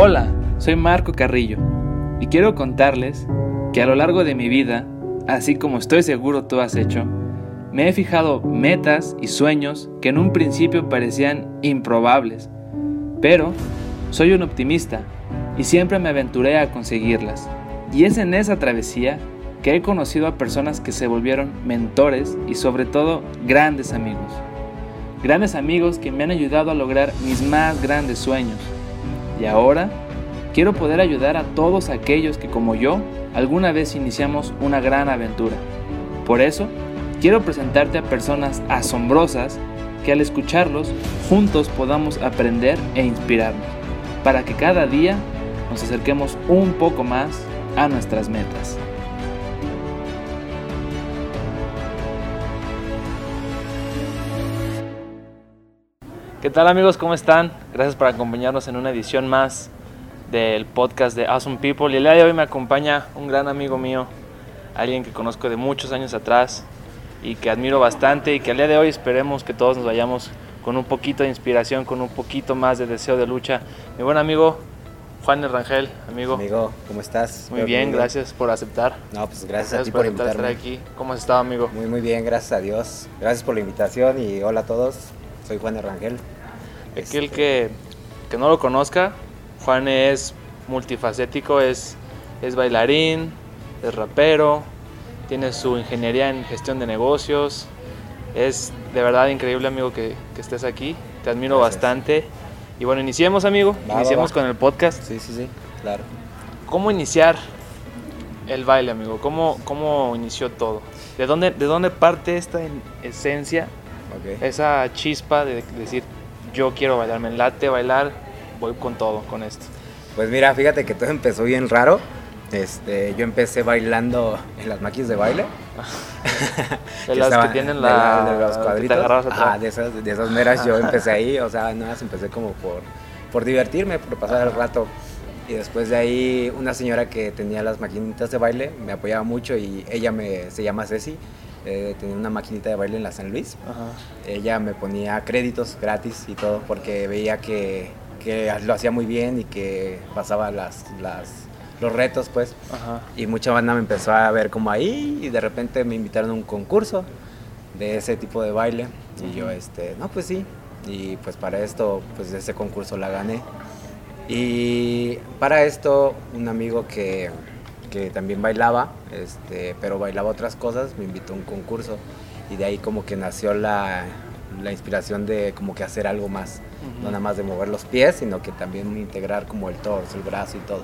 Hola, soy Marco Carrillo y quiero contarles que a lo largo de mi vida, así como estoy seguro tú has hecho, me he fijado metas y sueños que en un principio parecían improbables, pero soy un optimista y siempre me aventuré a conseguirlas. Y es en esa travesía que he conocido a personas que se volvieron mentores y sobre todo grandes amigos. Grandes amigos que me han ayudado a lograr mis más grandes sueños. Y ahora quiero poder ayudar a todos aquellos que como yo alguna vez iniciamos una gran aventura. Por eso, quiero presentarte a personas asombrosas que al escucharlos juntos podamos aprender e inspirarnos, para que cada día nos acerquemos un poco más a nuestras metas. ¿Qué tal amigos? ¿Cómo están? Gracias por acompañarnos en una edición más del podcast de Awesome People. Y el día de hoy me acompaña un gran amigo mío, alguien que conozco de muchos años atrás y que admiro bastante y que al día de hoy esperemos que todos nos vayamos con un poquito de inspiración, con un poquito más de deseo de lucha. Mi buen amigo Juan Rangel, amigo. Amigo, ¿cómo estás? Muy bien, gracias por aceptar. No, pues gracias, a ti por, invitarme. estar aquí. ¿Cómo has estado, amigo? Muy, muy bien, gracias a Dios. Gracias por la invitación y hola a todos. Soy Juan Rangel. Aquel este, que, que no lo conozca, Juan es multifacético, es, es bailarín, es rapero, tiene su ingeniería en gestión de negocios. Es de verdad increíble, amigo, que, que estés aquí. Te admiro bastante. Y bueno, iniciemos, amigo. iniciemos con el podcast. Sí, sí, sí, claro. ¿Cómo iniciar el baile, amigo? ¿Cómo, cómo inició todo? ¿De dónde, ¿De dónde parte esta esencia, esa chispa de decir, yo quiero bailar, me late bailar, voy con todo, con esto. Pues mira, fíjate que todo empezó bien raro. Este, yo empecé bailando en las máquinas de baile. de las que tienen la, de, los cuadritos. Ah, de esas, de esas meras yo empecé ahí, o sea, nada más empecé como por, por divertirme, por pasar el rato. Y después de ahí una señora que tenía las maquinitas de baile me apoyaba mucho y ella me, se llama Ceci, eh, tenía una maquinita de baile en la San Luis. Ella me ponía créditos gratis y todo porque veía que, que lo hacía muy bien y que pasaba las, las, los retos, pues. Y mucha banda me empezó a ver como ahí y de repente me invitaron a un concurso de ese tipo de baile. Y yo, este, no, pues sí. Y pues para esto, pues ese concurso la gané. Y para esto, un amigo que que también bailaba, este, pero bailaba otras cosas, me invitó a un concurso. Y de ahí como que nació la, la inspiración de como que hacer algo más, no nada más de mover los pies, sino que también integrar como el torso, el brazo y todo.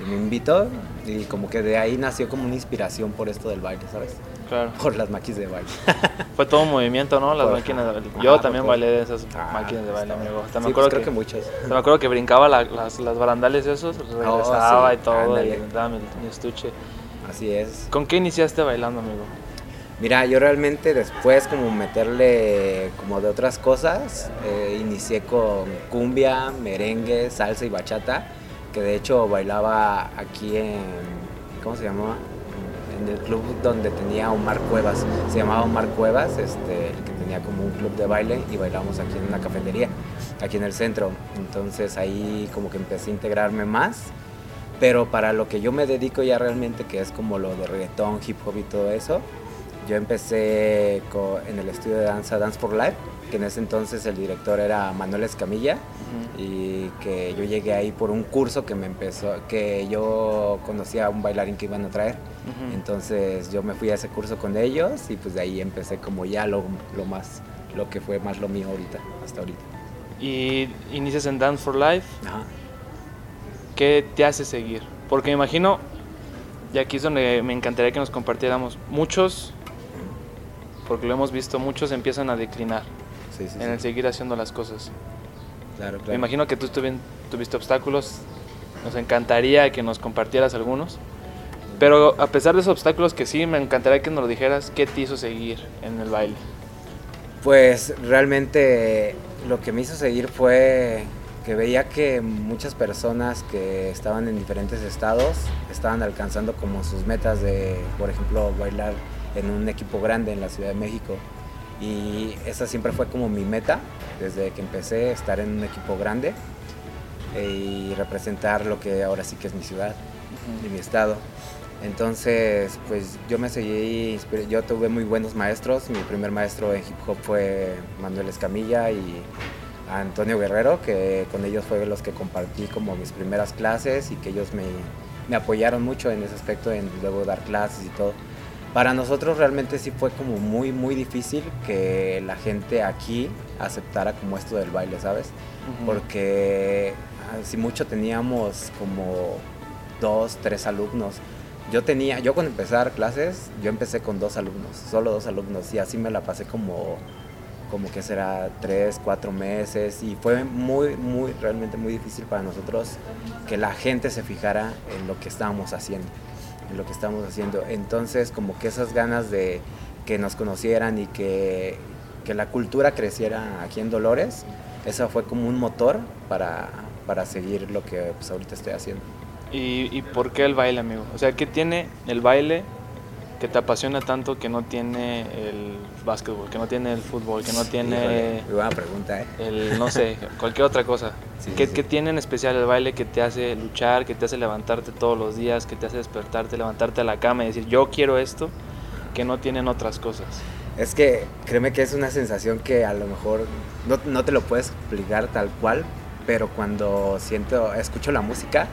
Y me invitó y como que de ahí nació como una inspiración por esto del baile, ¿sabes? Claro. Por las máquinas de baile. Fue todo un movimiento, ¿no? Las máquinas de baile. Yo también bailé de esas ah, máquinas de baile, amigo. Hasta me acuerdo pues creo que, muchas. me acuerdo que brincaba las, las barandales esos, oh, regresaba y todo, y daba mi, estuche. Así es. ¿Con qué iniciaste bailando, amigo? Mira, yo realmente después como meterle como de otras cosas, eh, inicié con cumbia, merengue, salsa y bachata, que de hecho bailaba aquí en, ¿cómo se llamaba? en el club donde tenía Omar Cuevas, se llamaba Omar Cuevas, este, que tenía como un club de baile y bailábamos aquí en una cafetería, aquí en el centro. Entonces ahí como que empecé a integrarme más, pero para lo que yo me dedico ya realmente, que es como lo de reggaetón, hip hop y todo eso, yo empecé en el estudio de danza Dance for Life, que en ese entonces el director era Manuel Escamilla y que yo llegué ahí por un curso que me empezó, que yo conocía a un bailarín que iban a traer. Entonces yo me fui a ese curso con ellos y pues de ahí empecé como ya lo, lo más, lo que fue más lo mío ahorita, hasta ahorita. Y inicias en Dance for Life. ¿Qué te hace seguir? Porque me imagino, y aquí es donde me encantaría que nos compartiéramos, muchos porque lo hemos visto, muchos empiezan a declinar en el seguir haciendo las cosas. Claro, claro. Me imagino que tú tuviste obstáculos, nos encantaría que nos compartieras algunos, pero a pesar de esos obstáculos que sí, me encantaría que nos lo dijeras, ¿qué te hizo seguir en el baile? Pues realmente lo que me hizo seguir fue que veía que muchas personas que estaban en diferentes estados estaban alcanzando como sus metas de, por ejemplo, bailar en un equipo grande en la Ciudad de México. Y esa siempre fue como mi meta, desde que empecé estar en un equipo grande. y representar lo que ahora sí que es mi ciudad y mi estado. Entonces, pues yo me seguí, yo tuve muy buenos maestros. Mi primer maestro en hip hop fue Manuel Escamilla y Antonio Guerrero, que con ellos fue los que compartí como mis primeras clases y que ellos me, me apoyaron mucho en ese aspecto, en luego dar clases y todo. Para nosotros realmente sí fue como muy, muy difícil que la gente aquí aceptara como esto del baile, ¿sabes? Porque si mucho teníamos como dos, tres alumnos. Yo tenía, yo cuando dar clases, yo empecé con dos alumnos, solo dos alumnos, y así me la pasé como, como que será tres, cuatro meses, y fue muy, muy, realmente muy difícil para nosotros que la gente se fijara en lo que estábamos haciendo lo que estamos haciendo. Entonces, como que esas ganas de que nos conocieran y que, que la cultura creciera aquí en Dolores, eso fue como un motor para, para seguir lo que pues, ahorita estoy haciendo. ¿Y, ¿Y por qué el baile, amigo? O sea, ¿qué tiene el baile que te apasiona tanto que no tiene el básquetbol, que no tiene el fútbol, que no tiene... muy buena pregunta, ¿eh? El, no sé, cualquier otra cosa. ¿Qué, tiene en especial el baile que te hace luchar, que te hace levantarte todos los días, que te hace despertarte, levantarte a la cama y decir, yo quiero esto, que no tienen otras cosas? Es que créeme que es una sensación que a lo mejor no, no te lo puedes explicar tal cual, pero cuando siento, escucho la música,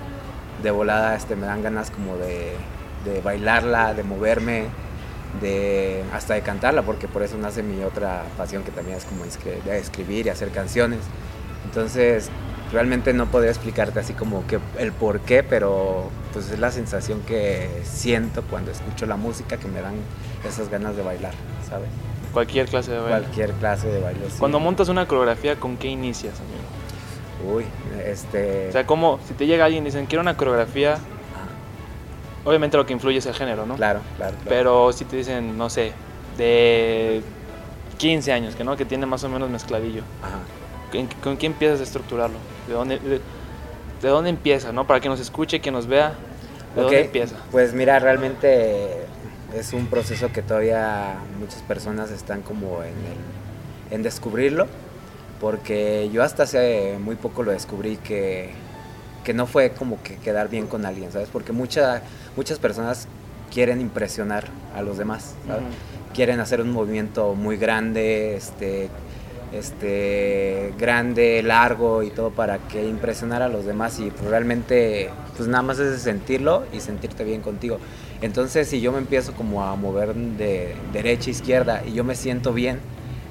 de volada este, me dan ganas como de de bailarla, de moverme, de hasta de cantarla, porque por eso nace mi otra pasión que también es como escribir y hacer canciones. Entonces, realmente no podría explicarte así como que el por qué, pero pues es la sensación que siento cuando escucho la música que me dan esas ganas de bailar, ¿sabes? Cualquier clase de baile. Cualquier clase de baile. Cuando montas una coreografía, ¿con qué inicias, amigo? Uy, este... O sea, como si te llega alguien y dicen, quiero una coreografía Obviamente lo que influye es el género, ¿no? Claro, claro. Pero si te dicen, no sé, de 15 años, que no, que tiene más o menos mezcladillo. Ajá. ¿Con, qué empiezas a estructurarlo? ¿De dónde, de, dónde empieza, no? Para que nos escuche, que nos vea, ¿de dónde empieza? Pues mira, realmente es un proceso que todavía muchas personas están como en, el, en descubrirlo, porque yo hasta hace muy poco lo descubrí que que no fue como que quedar bien con alguien, ¿sabes? Porque mucha, muchas personas quieren impresionar a los demás, ¿sabes? Quieren hacer un movimiento muy grande, este, este, grande, largo y todo para que impresionar a los demás y realmente pues nada más es sentirlo y sentirte bien contigo. Entonces si yo me empiezo como a mover de derecha a izquierda y yo me siento bien,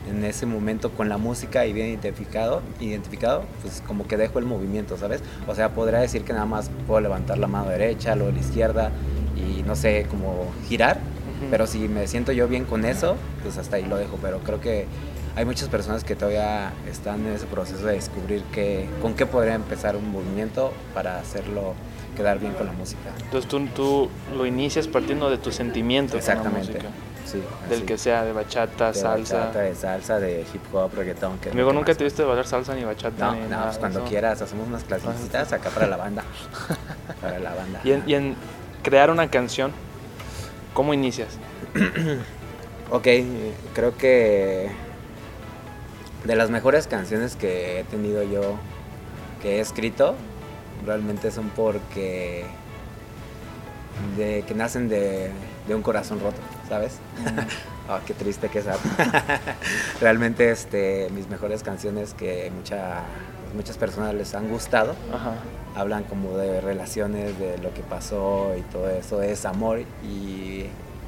en ese momento con la música y bien identificado, identificado, pues como que dejo el movimiento, ¿sabes? O sea, podría decir que nada más puedo levantar la mano derecha, luego la izquierda y no sé, como girar, pero si me siento yo bien con eso, pues hasta ahí lo dejo, pero creo que hay muchas personas que todavía están en ese proceso de descubrir que, con qué podría empezar un movimiento para hacerlo quedar bien con la música. Entonces tú, tú lo inicias partiendo de tus sentimientos. Exactamente del que sea, de bachata, salsa. Bachata, de salsa, de hip hop, reggaetón. Que Amigo, ¿nunca te viste bailar salsa ni bachata? No, no, pues cuando quieras, hacemos unas clasecitas acá para la banda. para la banda. Y en, y en crear una canción, ¿cómo inicias? ok, creo que de las mejores canciones que he tenido yo, que he escrito, realmente son porque de que nacen de, de un corazón roto. ¿Sabes? oh, qué triste que es. Realmente este, mis mejores canciones que mucha, muchas personas les han gustado, hablan como de relaciones, de lo que pasó y todo eso, es amor y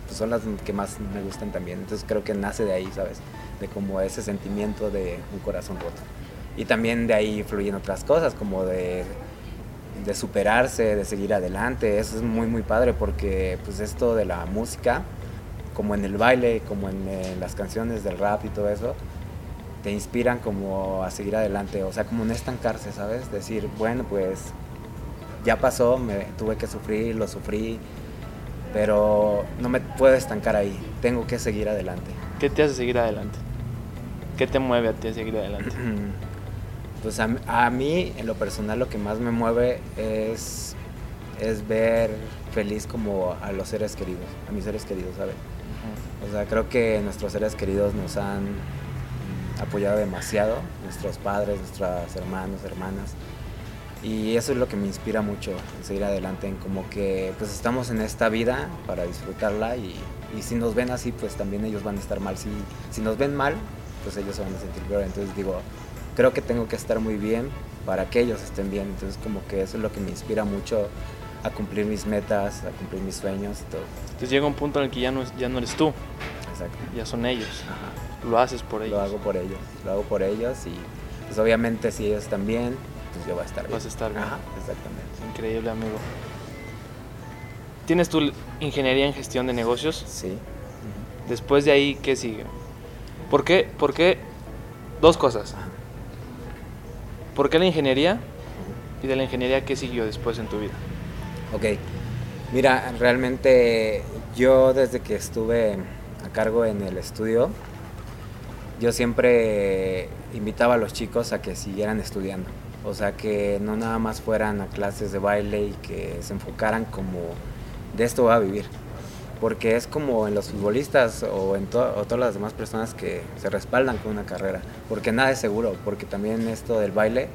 pues, son las que más me gustan también. Entonces creo que nace de ahí, ¿sabes? De como ese sentimiento de un corazón roto. Y también de ahí fluyen otras cosas, como de de superarse, de seguir adelante. Eso es muy, muy padre porque pues esto de la música como en el baile, como en, las canciones del rap y todo eso, te inspiran como a seguir adelante, o sea, como no estancarse, ¿sabes? Decir, bueno, pues ya pasó, me tuve que sufrir, lo sufrí, pero no me puedo estancar ahí, tengo que seguir adelante. ¿Qué te hace seguir adelante? ¿Qué te mueve a ti a seguir adelante? Pues a, a, mí, en lo personal, lo que más me mueve es, es ver feliz como a los seres queridos, a mis seres queridos, ¿sabes? O sea, creo que nuestros seres queridos nos han apoyado demasiado, nuestros padres, nuestros hermanos, hermanas. Y eso es lo que me inspira mucho en seguir adelante, en como que pues estamos en esta vida para disfrutarla y, y si nos ven así, pues también ellos van a estar mal. Si, si nos ven mal, pues ellos se van a sentir peor. Entonces digo, creo que tengo que estar muy bien para que ellos estén bien. Entonces como que eso es lo que me inspira mucho a cumplir mis metas, a cumplir mis sueños y todo. Entonces llega un punto en el que ya no, ya no eres tú. Exacto. Ya son ellos. Lo haces por ellos. Lo hago por ellos. Lo hago por ellos y pues obviamente si ellos están bien, pues yo voy a estar bien. Vas a estar bien. Ajá, exactamente. Increíble, amigo. ¿Tienes tu ingeniería en gestión de negocios? Sí. Después de ahí, ¿qué sigue? ¿Por qué? ¿Por qué? Dos cosas. ¿Por qué la ingeniería? Y de la ingeniería, ¿qué siguió después en tu vida? Ok. Mira, realmente yo desde que estuve a cargo en el estudio, yo siempre invitaba a los chicos a que siguieran estudiando. O sea, que no nada más fueran a clases de baile y que se enfocaran como de esto va a vivir. Porque es como en los futbolistas o en o todas las demás personas que se respaldan con una carrera. Porque nada es seguro, porque también esto del baile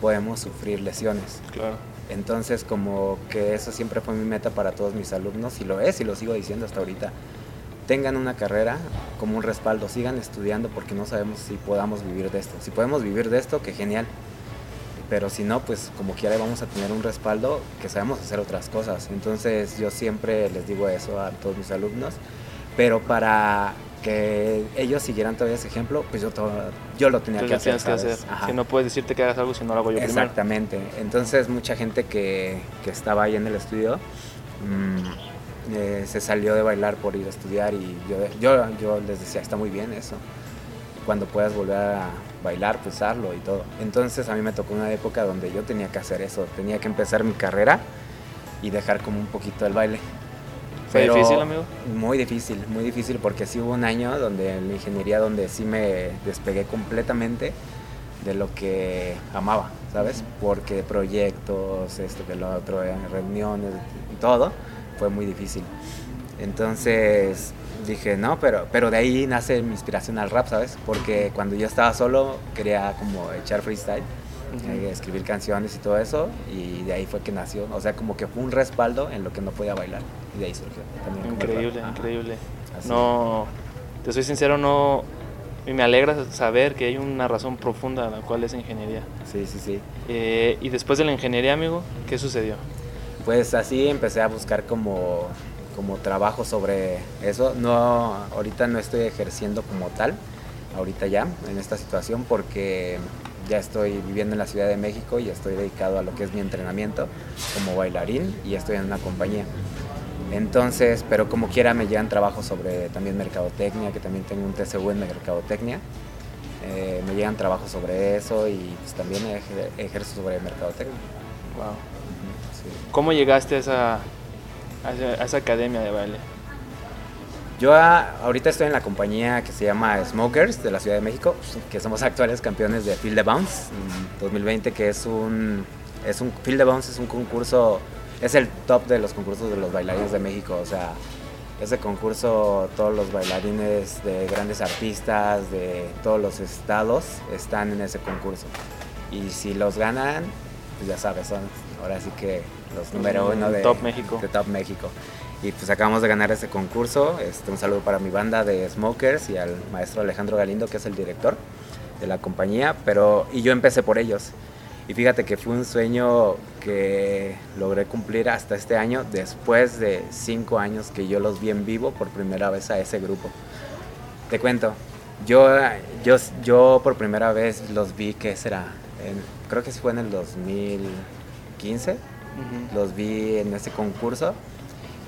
podemos sufrir lesiones. Claro. Entonces como que eso siempre fue mi meta para todos mis alumnos y lo es y lo sigo diciendo hasta ahorita. Tengan una carrera como un respaldo, sigan estudiando porque no sabemos si podamos vivir de esto. Si podemos vivir de esto, que genial. Pero si no, pues como quiera vamos a tener un respaldo que sabemos hacer otras cosas. Entonces yo siempre les digo eso a todos mis alumnos. Pero para que ellos siguieran todavía ese ejemplo, pues yo, todo, yo lo tenía que hacer. Que hacer. Si no puedes decirte que hagas algo si no lo hago yo Exactamente. Entonces mucha gente que, que, estaba ahí en el estudio mmm, eh, se salió de bailar por ir a estudiar y yo, yo, yo les decía, está muy bien eso. Cuando puedas volver a bailar, pues hazlo y todo. Entonces a mí me tocó una época donde yo tenía que hacer eso, tenía que empezar mi carrera y dejar como un poquito el baile. ¿Fue difícil, amigo? Muy difícil, muy difícil porque sí hubo un año donde en la ingeniería donde sí me despegué completamente de lo que amaba, ¿sabes? Porque proyectos, esto que lo otro, reuniones, todo, fue muy difícil. Entonces dije, no, pero, pero de ahí nace mi inspiración al rap, ¿sabes? Porque cuando yo estaba solo quería como echar freestyle escribir canciones y todo eso, y de ahí fue que nació, o sea, como que fue un respaldo en lo que no podía bailar, y de ahí surgió. increíble, increíble. No, te soy sincero, no, y me alegra saber que hay una razón profunda la cual es ingeniería. Sí, sí, sí. Eh, y después de la ingeniería, amigo, ¿qué sucedió? Pues así empecé a buscar como, como trabajo sobre eso. No, ahorita no estoy ejerciendo como tal, ahorita ya, en esta situación, porque ya estoy viviendo en la Ciudad de México y estoy dedicado a lo que es mi entrenamiento como bailarín y estoy en una compañía. Entonces, pero como quiera me llegan trabajos sobre también mercadotecnia, que también tengo un TCU en mercadotecnia. Eh, me llegan trabajos sobre eso y pues también ejerzo sobre mercadotecnia. Wow. ¿Cómo llegaste a esa, a esa academia de baile? Yo ahorita estoy en la compañía que se llama Smokers de la Ciudad de México, que somos actuales campeones de Field de Bounce 2020, que es un, es un Field de Bounce es un concurso, es el top de los concursos de los bailarines de México, o sea, ese concurso todos los bailarines de grandes artistas de todos los estados están en ese concurso. Y si los ganan, pues ya sabes, son ahora sí que los número uno de Top México. De Top México y pues acabamos de ganar ese concurso. Este, un saludo para mi banda de Smokers y al maestro Alejandro Galindo, que es el director de la compañía, pero y yo empecé por ellos. Y fíjate que fue un sueño que logré cumplir hasta este año, después de cinco años que yo los vi en vivo por primera vez a ese grupo. Te cuento, yo, yo, yo por primera vez los vi, ¿qué será? creo que fue en el 2015, los vi en ese concurso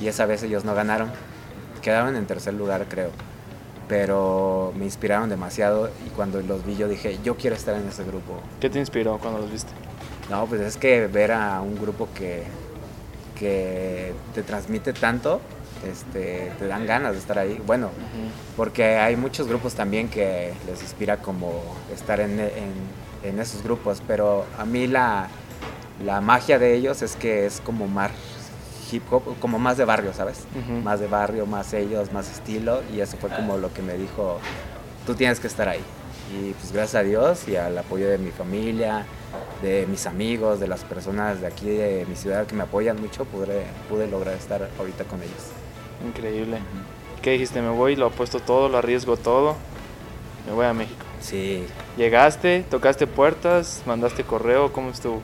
y esa vez ellos no ganaron. Quedaron en tercer lugar, creo. Pero me inspiraron demasiado y cuando los vi yo dije, yo quiero estar en ese grupo. ¿Qué te inspiró cuando los viste? No, pues es que ver a un grupo que, que te transmite tanto, este, te dan ganas de estar ahí. Bueno, porque hay muchos grupos también que les inspira como estar en, en, esos grupos, pero a mí la, la magia de ellos es que es como más hip hop, como más de barrio, ¿sabes? Más de barrio, más ellos, más estilo, y eso fue como lo que me dijo, tú tienes que estar ahí. Y pues gracias a Dios y al apoyo de mi familia de mis amigos, de las personas de aquí de mi ciudad que me apoyan mucho, pude, pude lograr estar ahorita con ellos. Increíble. ¿Qué dijiste? Me voy, lo apuesto todo, lo arriesgo todo, me voy a México. Sí. ¿Llegaste, tocaste puertas, mandaste correo? ¿Cómo estuvo?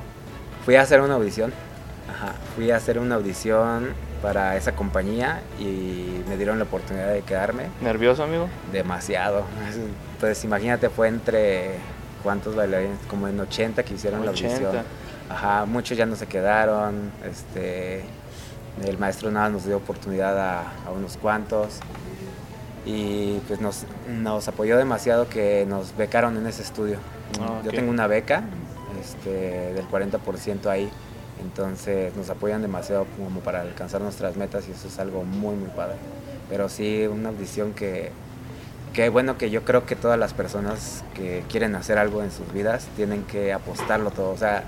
Fui a hacer una audición. Ajá. Fui a hacer una audición para esa compañía y me dieron la oportunidad de quedarme. ¿Nervioso, amigo? Demasiado. Pues imagínate, fue entre cuántos bailarines, como en 80 que hicieron la audición. Ajá, muchos ya no se quedaron, este, el maestro nada nos dio oportunidad a, unos cuantos y pues nos, nos, apoyó demasiado que nos becaron en ese estudio. Ah, Yo tengo una beca este, del 40% ahí, entonces nos apoyan demasiado como para alcanzar nuestras metas y eso es algo muy muy padre. Pero sí, una audición que que bueno que yo creo que todas las personas que quieren hacer algo en sus vidas tienen que apostarlo todo. O sea,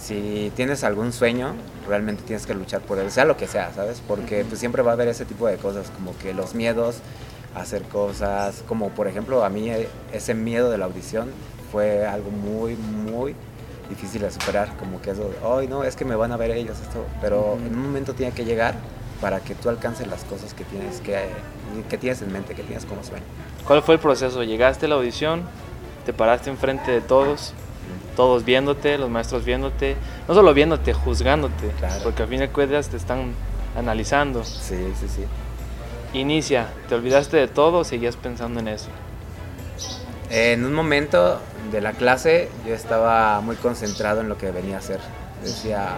si tienes algún sueño, realmente tienes que luchar por él, sea lo que sea, ¿sabes? Porque pues, siempre va a haber ese tipo de cosas, como que los miedos hacer cosas, como por ejemplo a mí eh, ese miedo de la audición fue algo muy, muy difícil de superar, como que eso, ay no, es que me van a ver ellos, esto, pero en un momento tiene que llegar para que tú alcances las cosas que tienes, que, que tienes en mente, que tienes como sueño. ¿Cuál fue el proceso? Llegaste a la audición, te paraste enfrente de todos, todos viéndote, los maestros viéndote, no solo viéndote, juzgándote, porque al fin de cuentas te están analizando. Sí, sí, sí. Inicia, ¿te olvidaste de todo o seguías pensando en eso? En un momento de la clase yo estaba muy concentrado en lo que venía a hacer. Decía,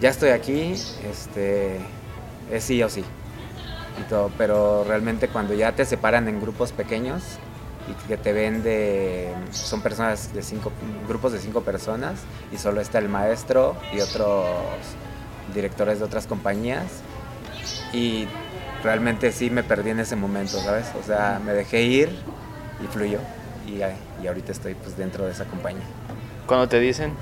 ya estoy aquí, este, es sí o sí pero realmente cuando ya te separan en grupos pequeños y que te ven de, son personas de cinco, grupos de cinco personas y solo está el maestro y otros directores de otras compañías y realmente sí me perdí en ese momento, ¿sabes? O sea, me dejé ir y fluyó y, y ahorita estoy pues dentro de esa compañía. Cuando te dicen,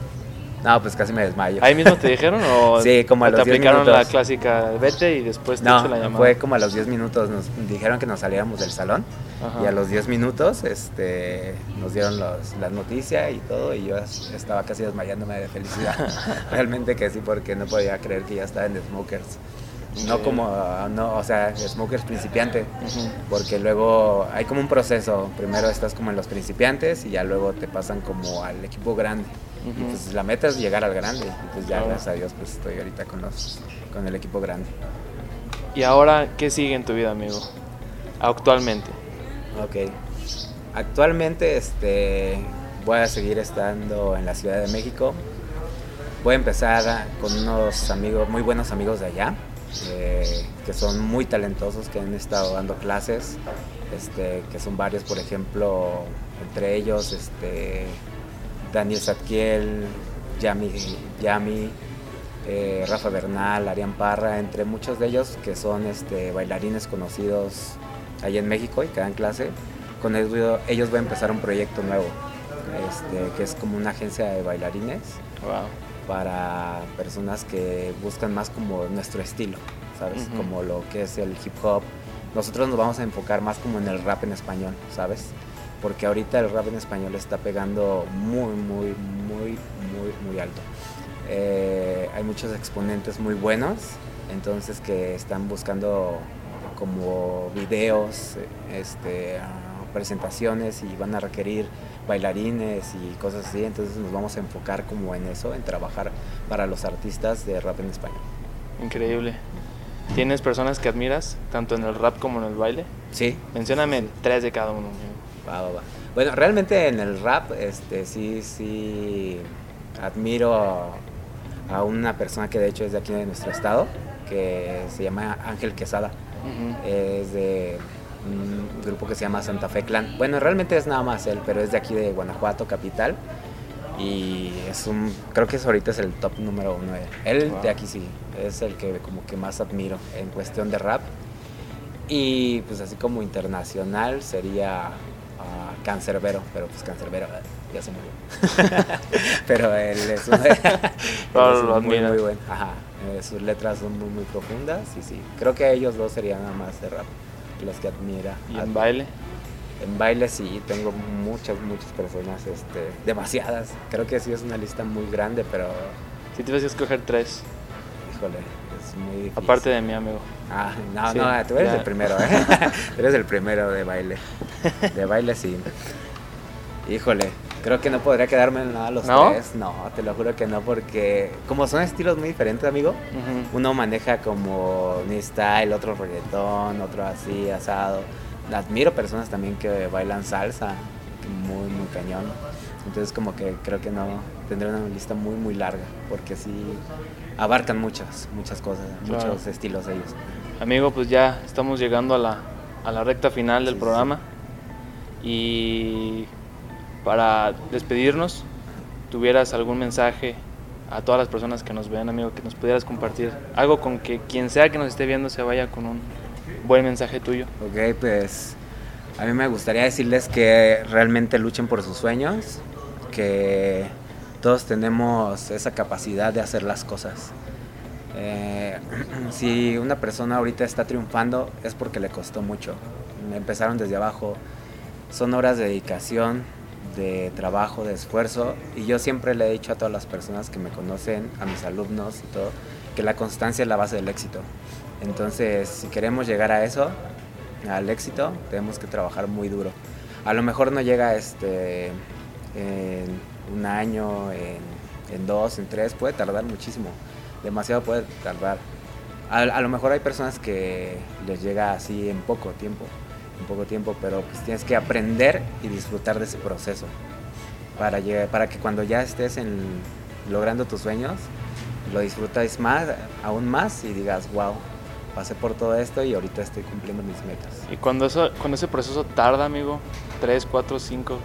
no, pues casi me desmayo. ¿Ahí mismo te dijeron o sí, como a los te aplicaron la clásica vete y después te no, la llamada? fue como a los 10 minutos, nos dijeron que nos saliéramos del salón y a los 10 minutos este, nos dieron los, la noticia y todo y yo estaba casi desmayándome de felicidad. Realmente que sí, porque no podía creer que ya estaba en The Smokers. No como, no, o sea, smokers principiante, porque luego hay como un proceso. Primero estás como en los principiantes y ya luego te pasan como al equipo grande. Y pues la meta es llegar al grande. Y pues ya, gracias a Dios, pues estoy ahorita con, los, con el equipo grande. ¿Y ahora qué sigue en tu vida, amigo? Actualmente. Ok. Actualmente este, voy a seguir estando en la Ciudad de México. Voy a empezar con unos amigos, muy buenos amigos de allá, eh, que son muy talentosos, que han estado dando clases, este, que son varios, por ejemplo, entre ellos este, Daniel Satkiel, Yami, Yami eh, Rafa Bernal, Arián Parra, entre muchos de ellos que son este, bailarines conocidos ahí en México y que dan clase. Con ellos, ellos voy a empezar un proyecto nuevo, este, que es como una agencia de bailarines para personas que buscan más como nuestro estilo, ¿sabes? Como lo que es el hip hop. Nosotros nos vamos a enfocar más como en el rap en español, ¿sabes? porque ahorita el rap en español está pegando muy, muy, muy, muy, muy alto. Eh, hay muchos exponentes muy buenos, entonces que están buscando como videos, este, presentaciones y van a requerir bailarines y cosas así, entonces nos vamos a enfocar como en eso, en trabajar para los artistas de rap en español. Increíble. ¿Tienes personas que admiras, tanto en el rap como en el baile? Sí. Mencióname tres de cada uno. Bueno, realmente en el rap, este, sí, sí admiro a, una persona que de hecho es de aquí de nuestro estado, que se llama Ángel Quesada. Es de un grupo que se llama Santa Fe Clan. Bueno, realmente es nada más él, pero es de aquí de Guanajuato, capital. Y es un, creo que ahorita es el top número uno. Él de aquí sí, es el que como que más admiro en cuestión de rap. Y pues así como internacional sería Cancerbero, pero pues Cancerbero ya se murió. pero él es, un, muy, muy bueno. Ajá, eh, sus letras son muy, muy profundas y sí, creo que ellos dos serían nada más de rap, los que admira. ¿Y en baile? En baile sí, tengo muchas, muchas personas, este, demasiadas. Creo que sí es una lista muy grande, pero... Si vas a escoger tres. Híjole, es muy difícil. Aparte de mi amigo. Ah, no, no, tú eres el primero, ¿eh? tú eres el primero de baile. De baile sí. Híjole, creo que no podría quedarme en nada los tres. No, te lo juro que no, porque como son estilos muy diferentes, amigo, uno maneja como ni style, otro reggaetón, otro así, asado. Admiro personas también que bailan salsa, muy, muy cañón. Entonces como que creo que no, tendré una lista muy, muy larga, porque sí abarcan muchas, muchas cosas, muchos estilos ellos. Amigo, pues ya estamos llegando a la, a la recta final del programa. Y para despedirnos, tuvieras algún mensaje a todas las personas que nos ven, amigo, que nos pudieras compartir. Algo con que quien sea que nos esté viendo se vaya con un buen mensaje tuyo. Ok, pues a mí me gustaría decirles que realmente luchen por sus sueños, que todos tenemos esa capacidad de hacer las cosas. Eh, si una persona ahorita está triunfando es porque le costó mucho. Empezaron desde abajo. Son horas de dedicación, de trabajo, de esfuerzo. Y yo siempre le he dicho a todas las personas que me conocen, a mis alumnos y todo, que la constancia es la base del éxito. Entonces, si queremos llegar a eso, al éxito, tenemos que trabajar muy duro. A lo mejor no llega este, en un año, en, dos, en tres, puede tardar muchísimo. Demasiado puede tardar. A, a lo mejor hay personas que les llega así en poco tiempo poco tiempo, pero pues tienes que aprender y disfrutar de ese proceso para, llegar, para que cuando ya estés en, logrando tus sueños, lo disfrutas más, aún más y digas, wow, pasé por todo esto y ahorita estoy cumpliendo mis metas. Y cuando, eso, cuando ese proceso tarda, amigo, 3, 4, 5,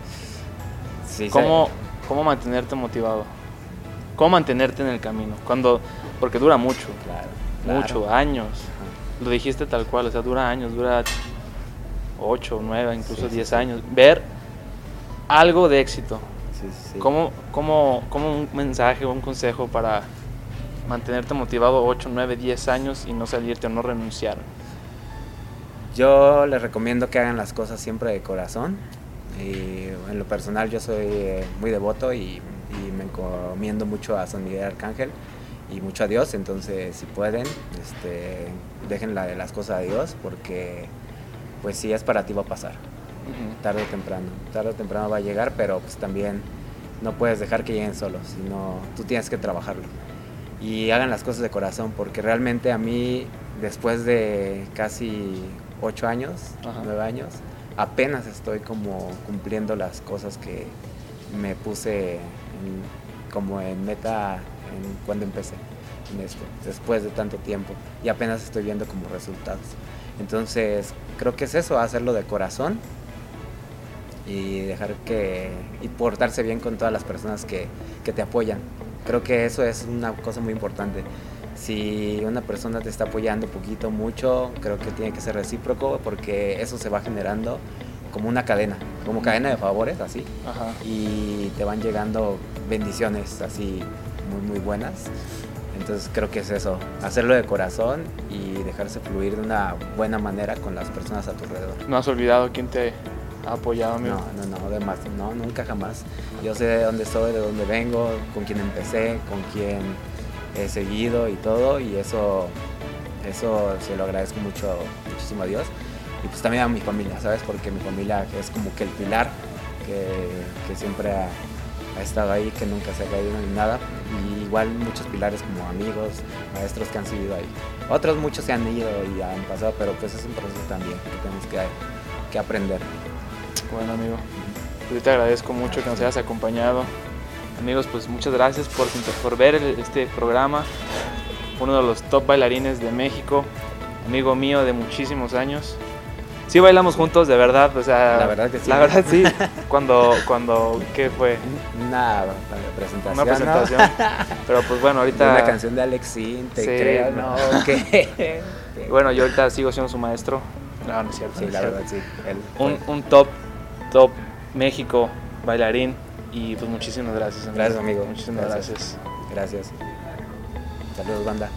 ¿cómo, ¿cómo mantenerte motivado? ¿Cómo mantenerte en el camino? Cuando, porque dura mucho, claro, mucho, años. Lo dijiste tal cual, o sea, dura años, dura 8, 9, incluso 10 años, ver algo de éxito. Sí, ¿Cómo, cómo, cómo un mensaje o un consejo para mantenerte motivado 8, 9, 10 años y no salirte o no renunciar? Yo les recomiendo que hagan las cosas siempre de corazón. Y en lo personal yo soy eh, muy devoto y, me encomiendo mucho a San Miguel Arcángel y mucho a Dios. Entonces si pueden, este, dejen la, las cosas a Dios porque pues si es para ti va a pasar, tarde o temprano. Tarde o temprano va a llegar, pero pues también no puedes dejar que lleguen solos, sino tú tienes que trabajarlo. Y hagan las cosas de corazón, porque realmente a mí, después de casi ocho años, nueve años, apenas estoy como cumpliendo las cosas que me puse como en meta cuando empecé en esto, después de tanto tiempo, y apenas estoy viendo como resultados. Entonces, creo que es eso, hacerlo de corazón y dejar que y portarse bien con todas las personas que, que te apoyan. Creo que eso es una cosa muy importante. Si una persona te está apoyando poquito, mucho, creo que tiene que ser recíproco porque eso se va generando como una cadena, como cadena de favores, así. Y te van llegando bendiciones así muy, muy buenas. Entonces creo que es eso, hacerlo de corazón y dejarse fluir de una buena manera con las personas a tu alrededor. ¿No has olvidado quién te ha apoyado, amigo? No, no, no, además, no, nunca jamás. Yo sé de dónde soy, de dónde vengo, con quién empecé, con quién he seguido y todo, y eso, eso se lo agradezco mucho, muchísimo a Dios. Y pues también a mi familia, ¿sabes? Porque mi familia es como que el pilar que, que siempre ha, ha estado ahí, que nunca se ha caído ni nada. Igual muchos pilares como amigos, maestros que han seguido ahí. Otros muchos se han ido y han pasado, pero pues es un proceso también que tenemos que, que aprender. Bueno, amigo, yo te agradezco mucho que nos hayas acompañado. Amigos, pues muchas gracias por, por ver este programa. Uno de los top bailarines de México, amigo mío de muchísimos años. Sí bailamos juntos, de verdad, o sea... La verdad que sí. La verdad sí. cuando, cuando, ¿qué fue? Una presentación. Una presentación. Pero pues bueno, ahorita... Una canción de Alex te creo, ¿no? bueno, yo ahorita sigo siendo su maestro. No, no es cierto. Sí, la verdad sí. un, un top, top México bailarín y pues muchísimas gracias. Gracias, amigo. Muchísimas gracias. Gracias. Saludos, banda.